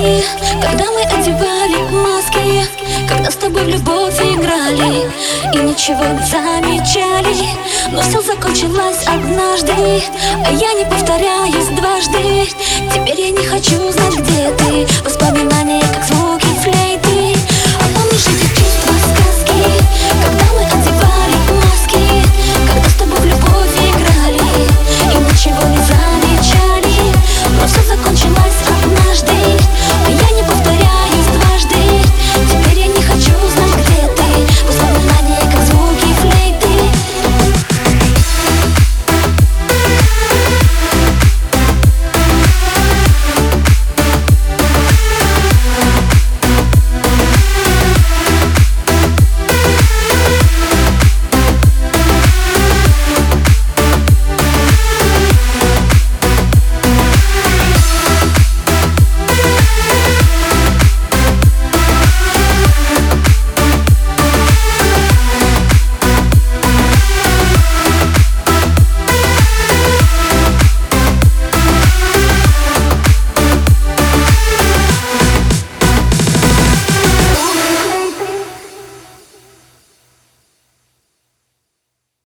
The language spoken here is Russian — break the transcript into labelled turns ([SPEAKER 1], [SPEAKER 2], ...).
[SPEAKER 1] Когда мы одевали маски Когда с тобой в любовь играли И ничего не замечали Но все закончилось однажды А я не повторяюсь дважды. Теперь я не хочу знать, где ты.